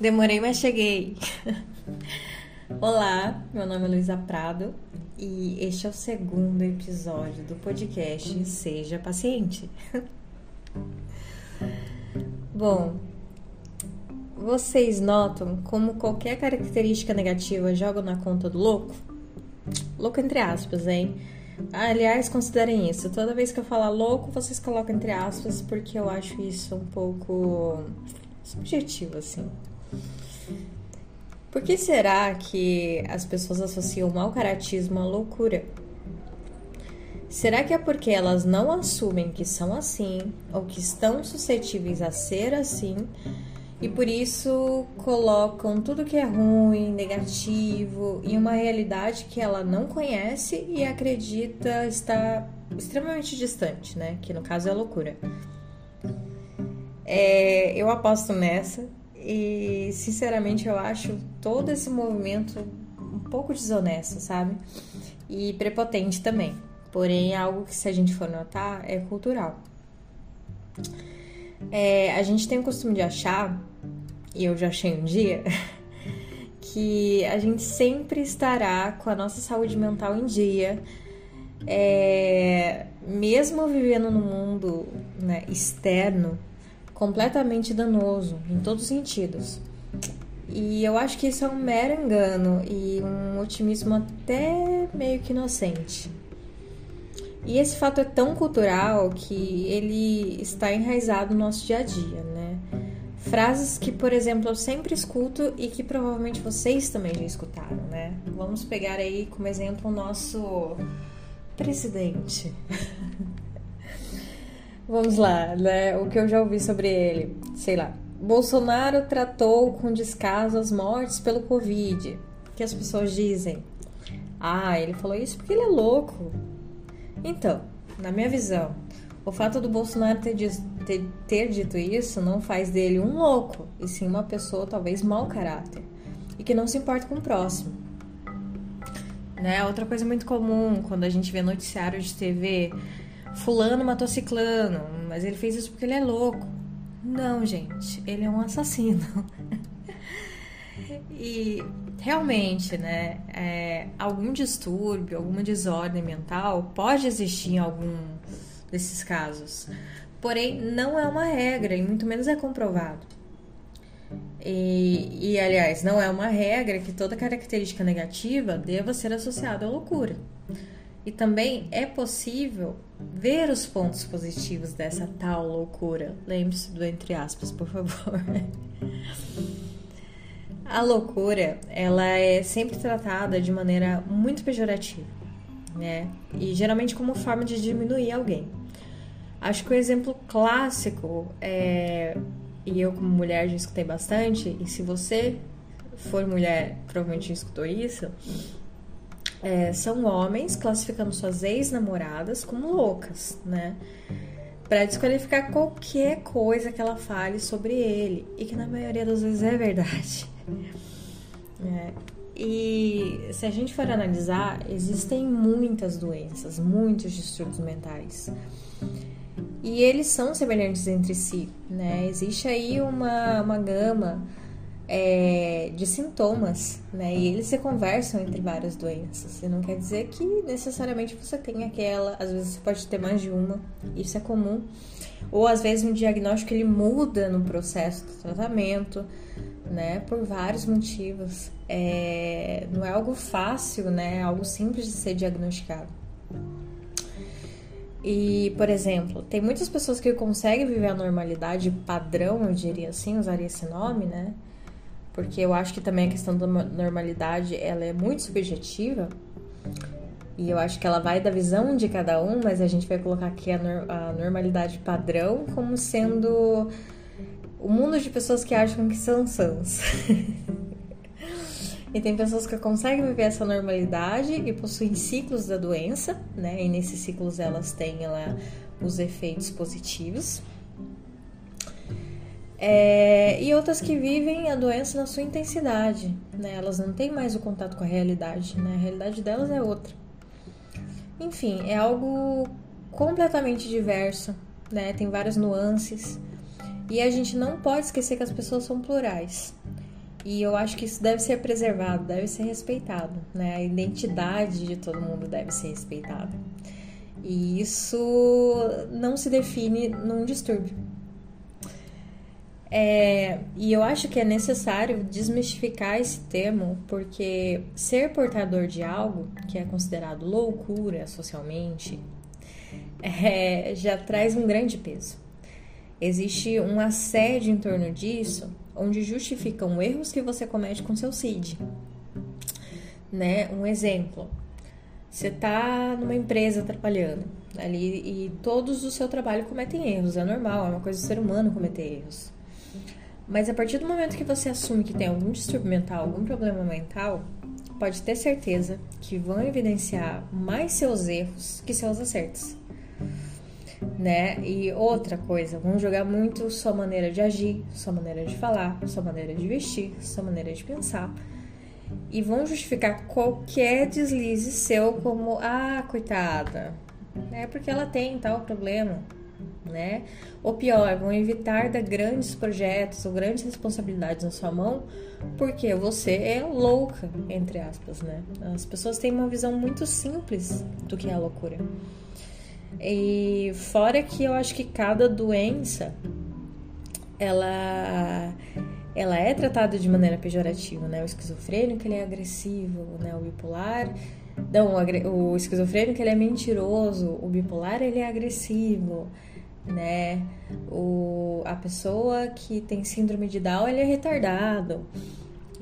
Demorei, mas cheguei. Olá, meu nome é Luísa Prado e este é o segundo episódio do podcast Seja Paciente. Bom, vocês notam como qualquer característica negativa joga na conta do louco? Louco entre aspas, hein? Aliás, considerem isso. Toda vez que eu falar louco, vocês colocam entre aspas, porque eu acho isso um pouco subjetivo, assim. Por que será que as pessoas associam o mau caratismo à loucura? Será que é porque elas não assumem que são assim ou que estão suscetíveis a ser assim e por isso colocam tudo que é ruim, negativo em uma realidade que ela não conhece e acredita estar extremamente distante, né? Que no caso é a loucura. É, eu aposto nessa e, sinceramente, eu acho todo esse movimento um pouco desonesto, sabe? E prepotente também. Porém, é algo que, se a gente for notar, é cultural. É, a gente tem o costume de achar, e eu já achei um dia, que a gente sempre estará com a nossa saúde mental em dia, é, mesmo vivendo no mundo né, externo completamente danoso em todos os sentidos. E eu acho que isso é um mero engano e um otimismo até meio que inocente. E esse fato é tão cultural que ele está enraizado no nosso dia a dia, né? Frases que, por exemplo, eu sempre escuto e que provavelmente vocês também já escutaram, né? Vamos pegar aí como exemplo o nosso presidente. Vamos lá, né? O que eu já ouvi sobre ele, sei lá. Bolsonaro tratou com descaso as mortes pelo Covid. Que as pessoas dizem? Ah, ele falou isso porque ele é louco. Então, na minha visão, o fato do Bolsonaro ter, ter, ter dito isso não faz dele um louco, e sim uma pessoa talvez mau caráter e que não se importa com o próximo. Né? Outra coisa muito comum quando a gente vê noticiário de TV fulano matou ciclano, mas ele fez isso porque ele é louco. Não, gente, ele é um assassino. e realmente, né, é, algum distúrbio, alguma desordem mental pode existir em algum desses casos. Porém, não é uma regra e muito menos é comprovado. E, e, aliás, não é uma regra que toda característica negativa deva ser associada à loucura. E também é possível ver os pontos positivos dessa tal loucura. Lembre-se do entre aspas, por favor. A loucura, ela é sempre tratada de maneira muito pejorativa, né? E geralmente como forma de diminuir alguém. Acho que o exemplo clássico é e eu como mulher já escutei bastante, e se você for mulher, provavelmente escutou isso, é, são homens classificando suas ex-namoradas como loucas, né? Para desqualificar qualquer coisa que ela fale sobre ele, e que na maioria das vezes é verdade. É, e se a gente for analisar, existem muitas doenças, muitos distúrbios mentais. E eles são semelhantes entre si, né? Existe aí uma, uma gama é, de sintomas, né? E eles se conversam entre várias doenças. E não quer dizer que necessariamente você tem aquela, às vezes você pode ter mais de uma, isso é comum. Ou às vezes um diagnóstico ele muda no processo do tratamento, né? Por vários motivos. É, não é algo fácil, né? É algo simples de ser diagnosticado. E, por exemplo, tem muitas pessoas que conseguem viver a normalidade padrão, eu diria assim, usaria esse nome, né? Porque eu acho que também a questão da normalidade ela é muito subjetiva e eu acho que ela vai da visão de cada um, mas a gente vai colocar aqui a, a normalidade padrão como sendo o mundo de pessoas que acham que são sãs. e tem pessoas que conseguem viver essa normalidade e possuem ciclos da doença, né? E nesses ciclos elas têm ela, os efeitos positivos. É, e outras que vivem a doença na sua intensidade, né? Elas não têm mais o contato com a realidade, né? A realidade delas é outra. Enfim, é algo completamente diverso, né? Tem várias nuances. E a gente não pode esquecer que as pessoas são plurais. E eu acho que isso deve ser preservado, deve ser respeitado, né? A identidade de todo mundo deve ser respeitada. E isso não se define num distúrbio. É, e eu acho que é necessário desmistificar esse termo, porque ser portador de algo que é considerado loucura socialmente é, já traz um grande peso. Existe um assédio em torno disso, onde justificam erros que você comete com seu CID. Né? Um exemplo: você está numa empresa trabalhando ali e todos do seu trabalho cometem erros, é normal, é uma coisa do ser humano cometer erros. Mas a partir do momento que você assume que tem algum distúrbio mental, algum problema mental, pode ter certeza que vão evidenciar mais seus erros que seus acertos. Né? E outra coisa, vão jogar muito sua maneira de agir, sua maneira de falar, sua maneira de vestir, sua maneira de pensar. E vão justificar qualquer deslize seu como, ah, coitada, é porque ela tem tal problema né? Ou pior, vão evitar dar grandes projetos ou grandes responsabilidades na sua mão, porque você é louca, entre aspas, né? As pessoas têm uma visão muito simples do que é a loucura. E fora que eu acho que cada doença ela ela é tratada de maneira pejorativa, né? O esquizofrênico ele é agressivo, né? O bipolar não, o, esquizofrênico ele é mentiroso, o bipolar ele é agressivo, né? O, a pessoa que tem síndrome de Down, ele é retardado.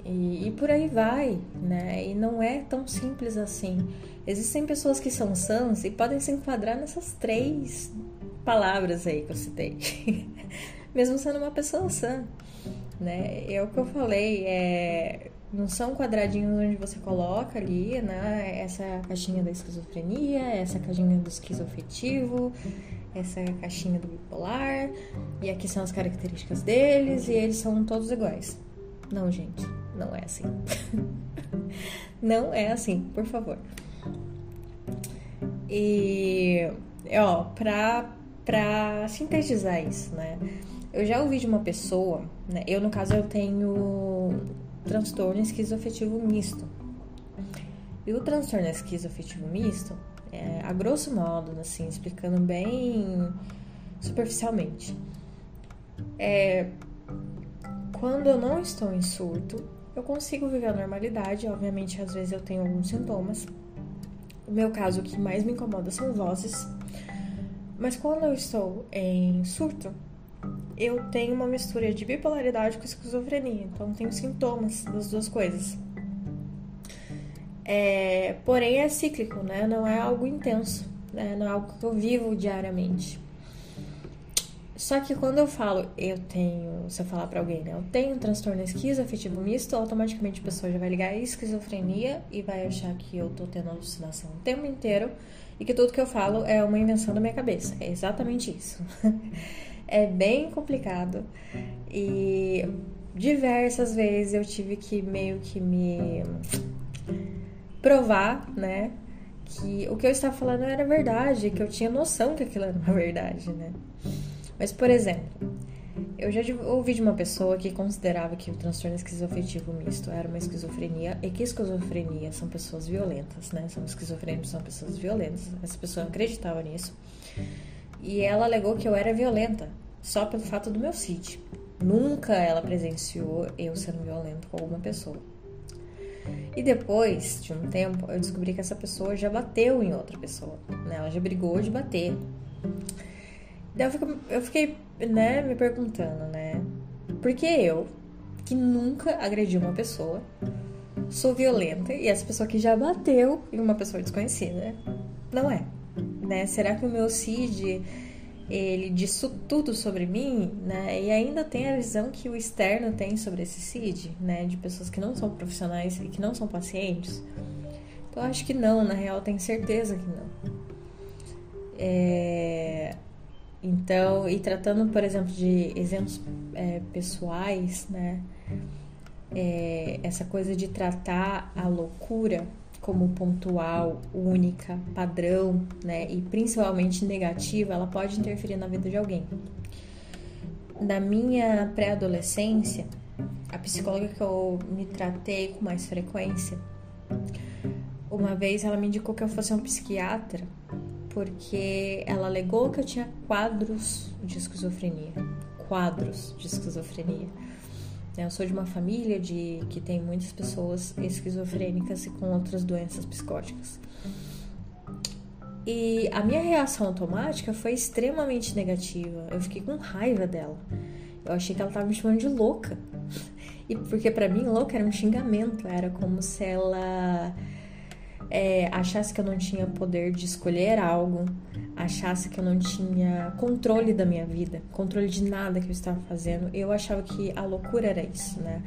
E, e, por aí vai, né? E não é tão simples assim. Existem pessoas que são sãs e podem se enquadrar nessas três palavras aí que eu citei. Mesmo sendo uma pessoa sã, né? É o que eu falei, é não são quadradinhos onde você coloca ali, né? Essa caixinha da esquizofrenia, essa caixinha do esquizoafetivo, essa caixinha do bipolar, e aqui são as características deles, e eles são todos iguais. Não, gente, não é assim. não é assim, por favor. E, ó, pra, pra sintetizar isso, né? Eu já ouvi de uma pessoa, né? Eu, no caso, eu tenho transtorno esquizoafetivo misto. E o transtorno esquizoafetivo misto, é, a grosso modo, assim, explicando bem superficialmente, é quando eu não estou em surto, eu consigo viver a normalidade. Obviamente, às vezes eu tenho alguns sintomas. O meu caso, o que mais me incomoda são vozes. Mas quando eu estou em surto, eu tenho uma mistura de bipolaridade com esquizofrenia, então tenho sintomas das duas coisas. É, porém é cíclico, né? Não é algo intenso, né? não é algo que eu vivo diariamente. Só que quando eu falo, eu tenho, se eu falar para alguém, né, eu tenho um transtorno esquizoafetivo misto, automaticamente a pessoa já vai ligar a esquizofrenia e vai achar que eu tô tendo alucinação o tempo inteiro e que tudo que eu falo é uma invenção da minha cabeça. É exatamente isso. é bem complicado. E diversas vezes eu tive que meio que me provar, né? Que o que eu estava falando era verdade, que eu tinha noção que aquilo era uma verdade, né? Mas, por exemplo, eu já ouvi de uma pessoa que considerava que o transtorno esquizoafetivo misto era uma esquizofrenia e que esquizofrenia são pessoas violentas, né? São esquizofrênicos, são pessoas violentas. Essa pessoa acreditava nisso. E ela alegou que eu era violenta, só pelo fato do meu CID. Nunca ela presenciou eu sendo violento com alguma pessoa. E depois de um tempo, eu descobri que essa pessoa já bateu em outra pessoa. Né? Ela já brigou de bater. Daí eu fiquei, eu fiquei né, me perguntando, né? Por que eu, que nunca agredi uma pessoa, sou violenta e essa pessoa que já bateu em uma pessoa desconhecida não é? Né? Será que o meu CID ele diz tudo sobre mim, né? E ainda tem a visão que o externo tem sobre esse CID, né? De pessoas que não são profissionais e que não são pacientes. Então, eu acho que não, na real, tenho certeza que não. É... Então, e tratando, por exemplo, de exemplos é, pessoais, né? É, essa coisa de tratar a loucura como pontual, única, padrão, né, e principalmente negativa, ela pode interferir na vida de alguém. Na minha pré-adolescência, a psicóloga que eu me tratei com mais frequência, uma vez ela me indicou que eu fosse um psiquiatra porque ela alegou que eu tinha quadros de esquizofrenia. Quadros de esquizofrenia. Eu sou de uma família de que tem muitas pessoas esquizofrênicas e com outras doenças psicóticas. E a minha reação automática foi extremamente negativa. Eu fiquei com raiva dela. Eu achei que ela estava me chamando de louca. E porque para mim louca era um xingamento, era como se ela é, achasse que eu não tinha poder de escolher algo, achasse que eu não tinha controle da minha vida, controle de nada que eu estava fazendo. Eu achava que a loucura era isso, né?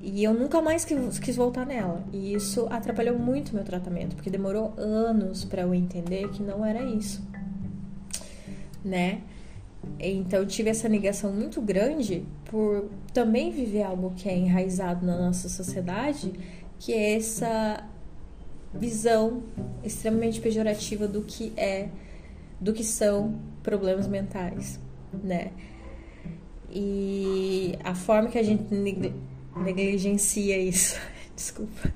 E eu nunca mais quis, voltar nela. E isso atrapalhou muito meu tratamento, porque demorou anos para eu entender que não era isso, né? Então eu tive essa negação muito grande por também viver algo que é enraizado na nossa sociedade, que é essa visão extremamente pejorativa do que é, do que são problemas mentais, né? E a forma que a gente negligencia isso. Desculpa.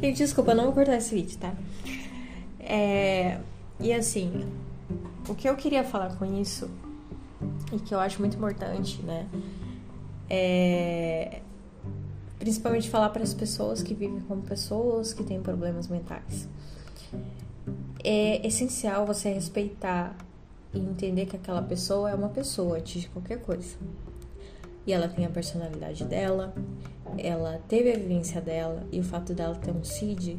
Gente, desculpa, não vou cortar esse vídeo, tá? É, e assim, o que eu queria falar com isso, e que eu acho muito importante, né? É principalmente falar para as pessoas que vivem como pessoas que têm problemas mentais. É essencial você respeitar e entender que aquela pessoa é uma pessoa antes de qualquer coisa. E ela tem a personalidade dela, ela teve a vivência dela, e o fato dela ter um CID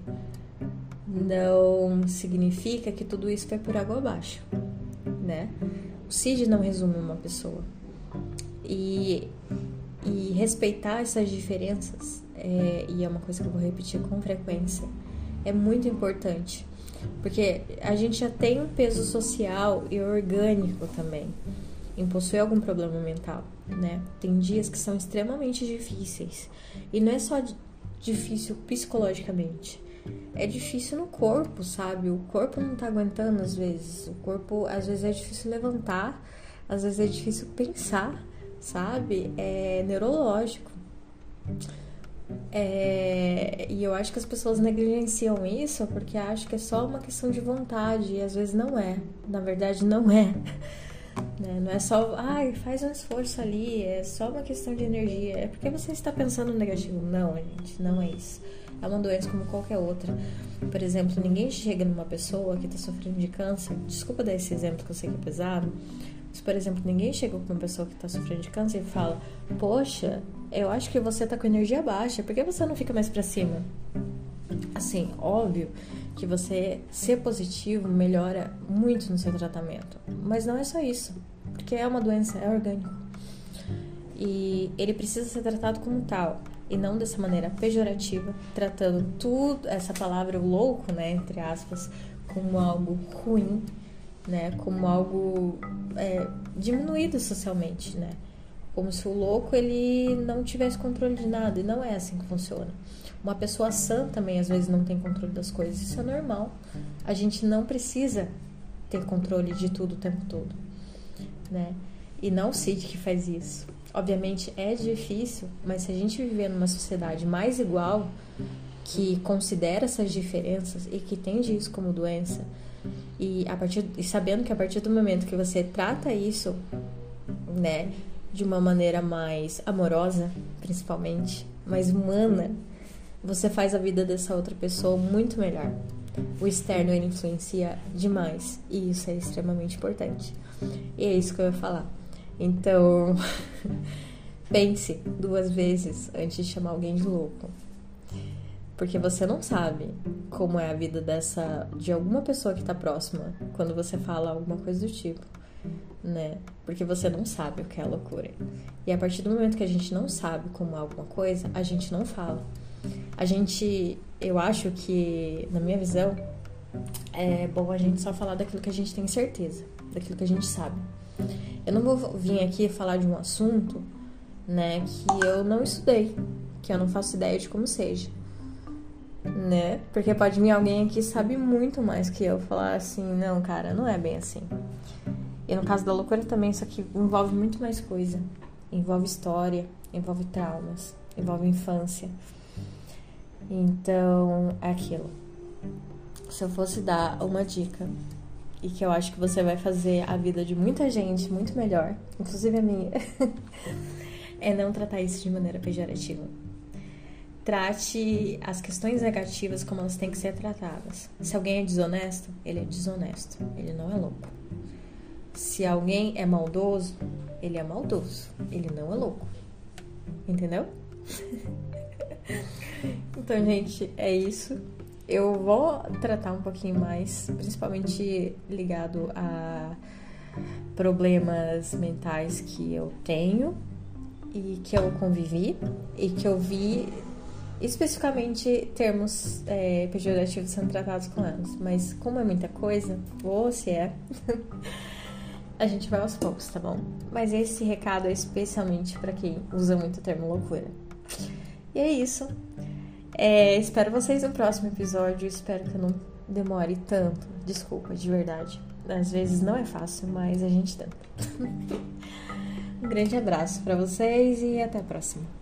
não significa que tudo isso foi por água abaixo, né? O CID não resume uma pessoa. E e respeitar essas diferenças, é, e é uma coisa que eu vou repetir com frequência, é muito importante. Porque a gente já tem um peso social e orgânico também em possuir algum problema mental, né? Tem dias que são extremamente difíceis. E não é só difícil psicologicamente. É difícil no corpo, sabe? O corpo não tá aguentando às vezes. O corpo, às vezes, é difícil levantar, às vezes é difícil pensar sabe? É neurológico. É, e eu acho que as pessoas negligenciam isso porque acham que é só uma questão de vontade e às vezes não é. Na verdade, não é. Né? Não é só, ai, faz um esforço ali, é só uma questão de energia. É porque você está pensando negativo. Não, gente, não é isso. É uma doença como qualquer outra. Por exemplo, ninguém chega numa pessoa que está sofrendo de câncer. Desculpa dar esse exemplo que eu sei que é pesado, se, por exemplo, ninguém chega com uma pessoa que está sofrendo de câncer e fala: Poxa, eu acho que você está com energia baixa, por que você não fica mais para cima? Assim, óbvio que você ser positivo melhora muito no seu tratamento, mas não é só isso, porque é uma doença, é orgânico. E ele precisa ser tratado como tal e não dessa maneira pejorativa, tratando tudo, essa palavra louco, né, entre aspas, como algo ruim né? Como algo é, diminuído socialmente, né? Como se o louco ele não tivesse controle de nada e não é assim que funciona. Uma pessoa sã também às vezes não tem controle das coisas, isso é normal. A gente não precisa ter controle de tudo o tempo todo, né? E não o Cid que faz isso. Obviamente é difícil, mas se a gente viver numa sociedade mais igual, que considera essas diferenças e que entende isso como doença, e a partir e sabendo que a partir do momento que você trata isso, né, de uma maneira mais amorosa, principalmente, mais humana, você faz a vida dessa outra pessoa muito melhor. O externo ele influencia demais e isso é extremamente importante. E é isso que eu ia falar. Então, pense duas vezes antes de chamar alguém de louco. Porque você não sabe como é a vida dessa de alguma pessoa que tá próxima quando você fala alguma coisa do tipo, né? Porque você não sabe o que é loucura. E a partir do momento que a gente não sabe como é alguma coisa, a gente não fala. A gente, eu acho que, na minha visão, é bom a gente só falar daquilo que a gente tem certeza, daquilo que a gente sabe. Eu não vou vir aqui falar de um assunto, né, que eu não estudei, que eu não faço ideia de como seja né? Porque pode vir alguém aqui que sabe muito mais que eu falar assim, não, cara, não é bem assim. E no caso da loucura também, isso aqui envolve muito mais coisa, envolve história, envolve traumas, envolve infância. Então, é aquilo. Se eu fosse dar uma dica e que eu acho que você vai fazer a vida de muita gente muito melhor, inclusive a minha, é não tratar isso de maneira pejorativa. Trate as questões negativas como elas têm que ser tratadas. Se alguém é desonesto, ele é desonesto, ele não é louco. Se alguém é maldoso, ele é maldoso, ele não é louco. Entendeu? então, gente, é isso. Eu vou tratar um pouquinho mais, principalmente ligado a problemas mentais que eu tenho e que eu convivi e que eu vi especificamente termos é, pejorativos sendo tratados com elas. Mas como é muita coisa, ou se é, a gente vai aos poucos, tá bom? Mas esse recado é especialmente para quem usa muito o termo loucura. E é isso. É, espero vocês no próximo episódio. Espero que eu não demore tanto. Desculpa, de verdade. Às vezes não é fácil, mas a gente tenta. um grande abraço para vocês e até a próxima.